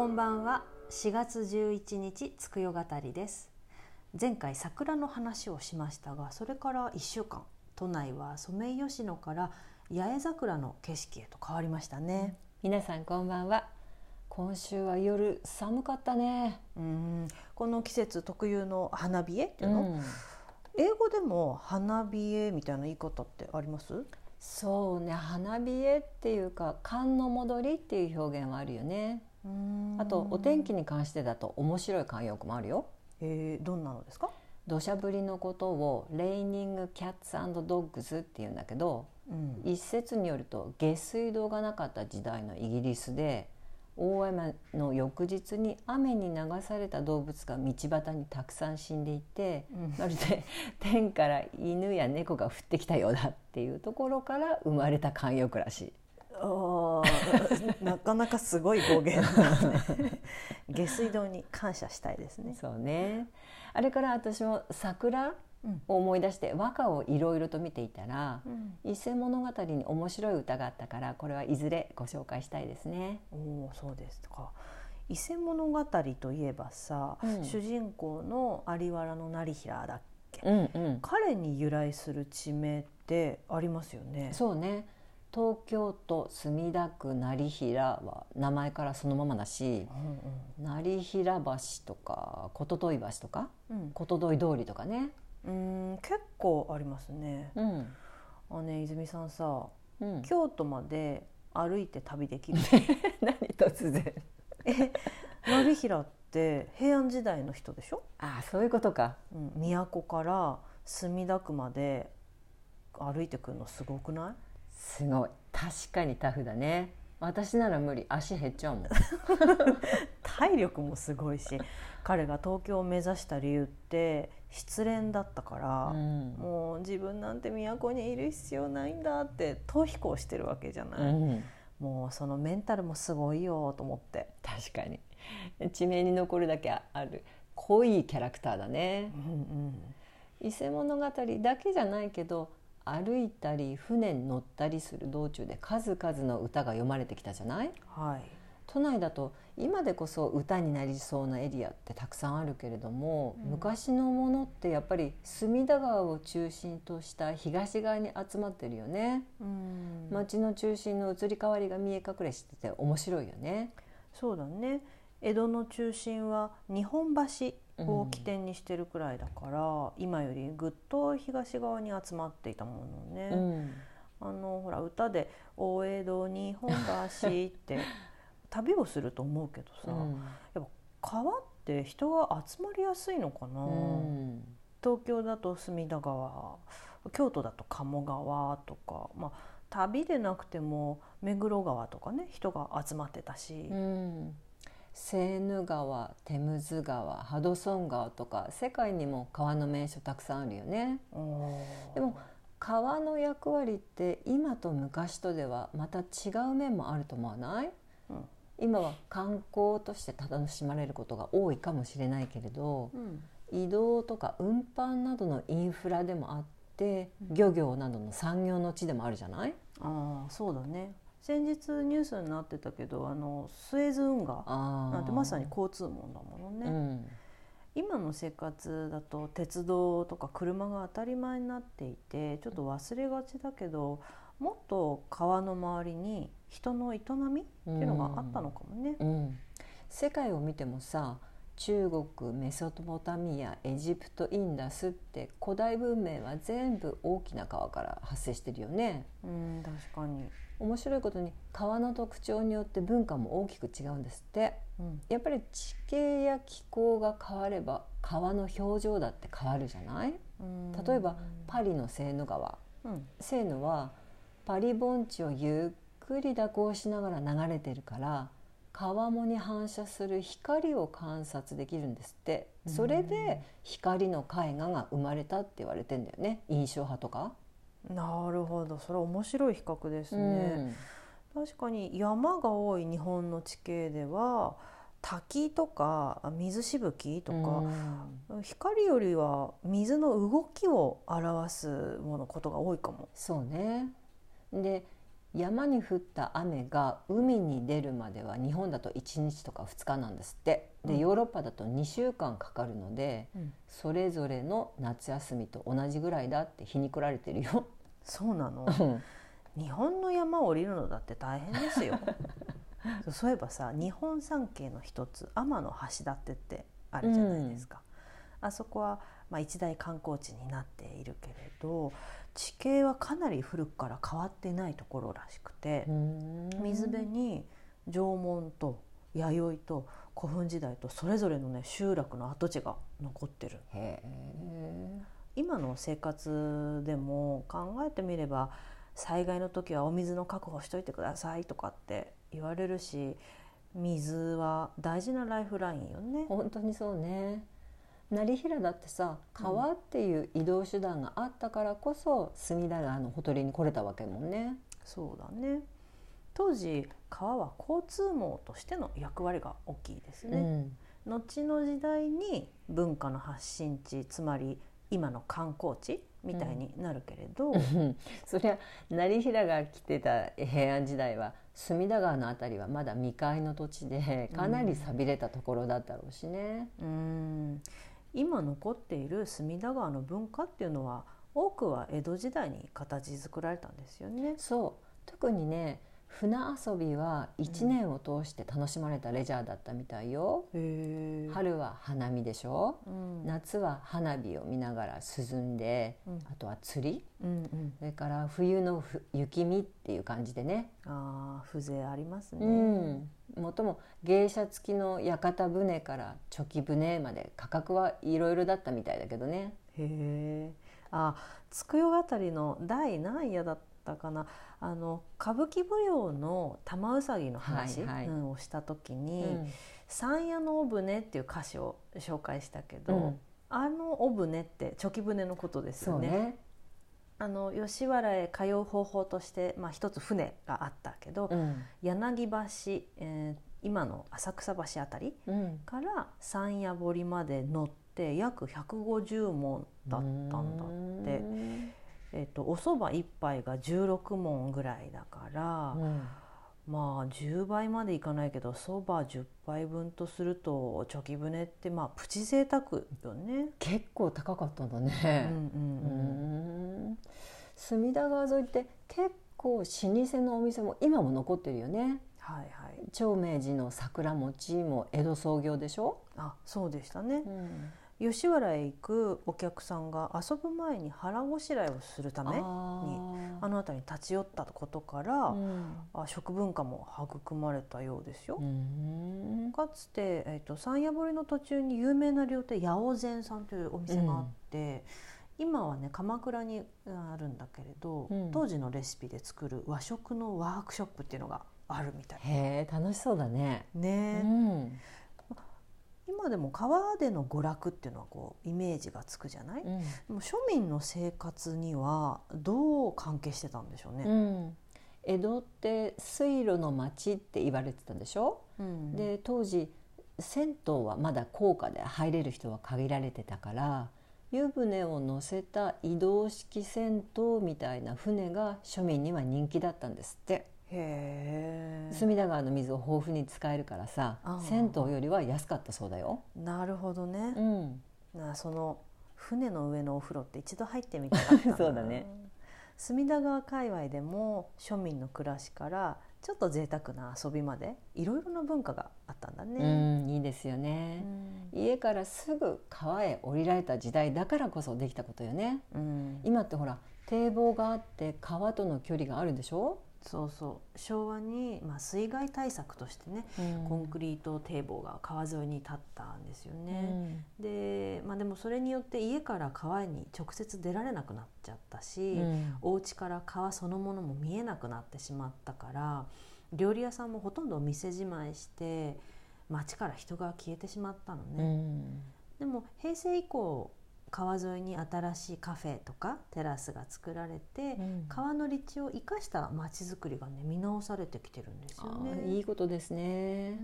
こんばんは。4月11日つくよ語りです。前回桜の話をしましたがそれから1週間都内はソメイヨシノから八重桜の景色へと変わりましたね、皆さんこんばんは。今週は夜寒かったね。うん。この季節特有の花冷えっていうの、うん。英語でも花冷えみたいな言い方ってあります？そうね。花冷えっていうか寒の戻りっていう表現はあるよねあとお天気に関してだと面白い慣用句もあるよ。えー、どんなのですか、土砂降りのことをレイニングキャッツドッグズっていうんだけどうん。一説によると下水道がなかった時代のイギリスで大雨の翌日に雨に流された動物が道端にたくさん死んでいて、うん。まるで天から犬や猫が降ってきたようだっていうところから生まれた慣用句らしい。なかなかすごい語源だね。下水道に感謝したいですね。そうね。あれから私も桜うん。を思い出して和歌をいろいろと見ていたらうん。伊勢物語に面白い歌があったからこれはいずれご紹介したいですね。おおそうですか。伊勢物語といえばさ、うん。主人公の有原の成平だっけ、うんうん、彼に由来する地名ってありますよね。そうね東京都墨田区成平は名前からそのままだしうん成平橋とか琴戸橋とかうん。琴戸通りとかね。うんうん結構ありますね。うん。あのね泉さんさうん、京都まで歩いて旅できる？何突然。成平って平安時代の人でしょ、ああそういうことか。うん、都から墨田区まで歩いてくるのすごくない？すごい。確かにタフだね。私なら無理。足減っちゃうもん。体力もすごいし彼が東京を目指した理由って失恋だったから、うん。もう自分なんて都にいる必要ないんだって逃避行してるわけじゃない、うん。もうそのメンタルもすごいよと思って、確かに。地名に残るだけある。濃いキャラクターだね。うん伊勢物語だけじゃないけど歩いたり船に乗ったりする道中で数々の歌が読まれてきたじゃない？はい。都内だと今でこそ歌になりそうなエリアってたくさんあるけれども、うん。昔のものってやっぱり隅田川を中心とした東側に集まってるよね。うん。街の中心の移り変わりが見え隠れしてて面白いよね。そうだね江戸の中心は日本橋を起点にしてるくらいだから、今よりぐっと東側に集まっていたものね、うん。あのほら歌で「大江戸日本橋」って 旅をすると思うけどさ、やっぱ川って人が集まりやすいのかな、うん。東京だと隅田川京都だと鴨川とか、まあ、旅でなくても目黒川とかね人が集まってたし、うんセーヌ川テムズ川ハドソン川とか世界にも川の名所たくさんあるよね。でも川の役割って今と昔とではまた違う面もあると思わない、うん。今は観光として楽しまれることが多いかもしれないけれどうん。移動とか運搬などのインフラでもあって漁業などの産業の地でもあるじゃない？ああそうだね先日ニュースになってたけどあのスエズ運河なんてまさに交通網だものね、うん。今の生活だと鉄道とか車が当たり前になっていてちょっと忘れがちだけどもっと川の周りに人の営みっていうのがあったのかもね。うん、世界を見てもさ中国メソポタミアエジプトインダスって古代文明は全部大きな川から発生してるよね。うん確かに、面白いことに川の特徴によって文化も大きく違うんですって。うん。やっぱり地形や気候が変われば川の表情だって変わるじゃない？うん。例えばパリのセーヌ川。うん。セーヌはパリ盆地をゆっくり蛇行しながら流れてるから川面に反射する光を観察できるんですって。それで光の絵画が生まれたって言われてんだよね。印象派とか。なるほどそれは面白い比較ですね。確かに山が多い日本の地形では滝とか水しぶきとうんか、光よりは水の動きを表すものことが多いかも。そうねで山に降った雨が海に出るまでは日本だと1日とか2日なんですって。で、うん。ヨーロッパだと2週間かかるのでうん。それぞれの夏休みと同じぐらいだって皮肉られてるよ。そうなの。うん。日本の山を降りるのだって大変ですよ。そうそういえばさ日本三景の一つ天橋立ってあるじゃないですか、あそこは、まあ、一大観光地になっているけれど地形はかなり古くから変わっていないところらしくて、水辺に縄文と弥生と古墳時代とそれぞれのね集落の跡地が残ってる。今の生活でも考えてみれば災害の時はお水の確保しといてくださいとかって言われるし水は大事なライフラインよね。本当にそうね成平だってさ川っていう移動手段があったからこそ隅田川のほとりに来れたわけもんね。そうだね当時川は交通網としての役割が大きいですね。うん後の時代に文化の発信地つまり今の観光地みたいになるけれど、うん そりゃ成平が来てた平安時代は隅田川のあたりはまだ未開の土地でかなり寂れたところだったろうしね。うん今残っている隅田川の文化っていうのは多くは江戸時代に形作られたんですよね。そう特にね船遊びは一年を通して楽しまれたレジャーだったみたいよ。へえ。春は花見でしょうん、夏は花火を見ながら涼んで、うんあとは釣りうんうん。それから冬のふ雪見っていう感じでね、ああ風情ありますね。うん、もっとも芸者付きの屋形船からチョキ船まで価格はいろいろだったみたいだけどねへえ。あ佃代語りの第何夜だったかな。あの歌舞伎舞踊の玉うさぎの話、はいはい。うんをした時にうん「山谷のお船」っていう歌詞を紹介したけど、うん。あのお船ってチョキ船のことですよね。あの吉原へ通う方法として、まあ、一つ船があったけど、うん。柳橋、えー今の浅草橋あたりうん、から山谷堀まで乗って約150門だったんだって、うんえっとお蕎麦一杯が16門ぐらいだから、うん。まあ10倍までいかないけど蕎麦10杯分とするとチョキ船ってまあプチ贅沢よね。結構高かったんだうんね、うん。隅田川沿いって結構老舗のお店も今も残ってるよね。はいはい。長明寺の桜餅も江戸創業でしょ、あそうでしたね。うん吉原へ行くお客さんが遊ぶ前に腹ごしらえをするためああの辺りに立ち寄ったことから、ーうん。あ食文化も育まれたようですよ。うん。かつて、えー、と山谷堀の途中に有名な料亭八百膳さんというお店があって、今はね鎌倉にあるんだけれど、うん。当時のレシピで作る和食のワークショップっていうのがあるみたい。へえ楽しそうだね、ね、うん今でも川での娯楽っていうのはこうイメージがつくじゃない、でも庶民の生活にはどう関係してたんでしょううね。ん。江戸って水路の町って言われてたでしょ、うん。で当時銭湯はまだ高価で入れる人は限られてたから湯船を乗せた移動式銭湯みたいな船が庶民には人気だったんですって隅田川の水を豊富に使えるからさ銭湯よりは安かったそうだよ。なるほどね。うん、なその船の上のお風呂って一度入ってみたかったな そうだね隅田川界隈でも庶民の暮らしからちょっと贅沢な遊びまでいろいろな文化があったんだうね。ん、いいですようね。ん家からすぐ川へ降りられた時代だからこそできたことよね。うん今ってほら堤防があって川との距離があるでしょ、そうそう。昭和に、まあ、水害対策としてね、コンクリート堤防が川沿いに立ったんですよね。で,、まあ、でもそれによって家から川に直接出られなくなっちゃったし、うん。お家から川そのものも見えなくなってしまったから料理屋さんもほとんどお店じまいして街から人が消えてしまったのうね、ん。でも平成以降川沿いに新しいカフェとかテラスが作られて、うん。川の立地を生かした街づくりがね見直されてきてるんですよあね。ーいいことですね。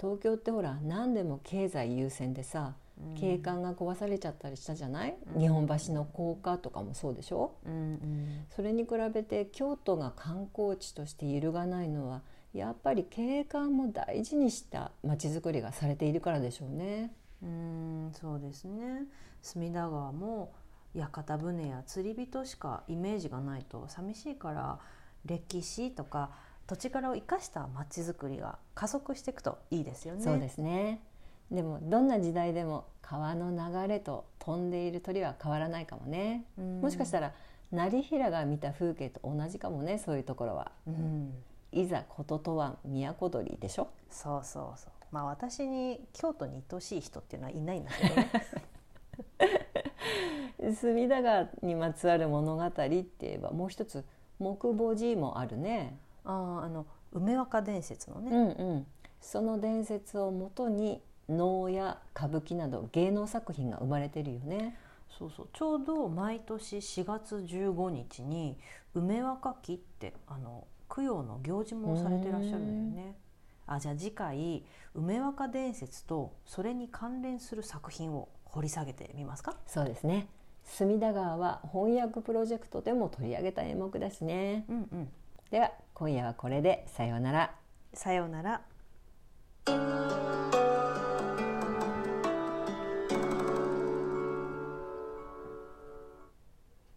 東京ってほら何でも経済優先でさ景観が壊されちゃったりしたじゃない、うん。日本橋の高架とかもそうでしょ？うんうん。それに比べて京都が観光地として揺るがないのはやっぱり景観も大事にした街づくりがされているからでしょうね。うんそうですね。隅田川も屋形船や釣り人しかイメージがないと寂しいから歴史とか土地柄を生かした街づくりが加速していくといいですよね。そうですね。でもどんな時代でも川の流れと飛んでいる鳥は変わらないかもね、うん。もしかしたら成平が見た風景と同じかもねそういうところは。うん。いざこととは都鳥でしょ？そうそうそうまあ私に京都に愛しい人っていうのはいないんだけどね。隅田川にまつわる物語って言えばもう一つ木母寺もあるね、あーあの梅若伝説のね、うんうん、その伝説をもとに能や歌舞伎など芸能作品が生まれてるよね。そうそう。ちょうど毎年4月15日に梅若期ってあの供養の行事もされてらっしゃるんだよね。あじゃあ次回梅若伝説とそれに関連する作品を掘り下げてみますか？そうですね。隅田川は翻訳プロジェクトでも取り上げた演目ですね、うんうん、では今夜はこれで。さようなら。さようなら。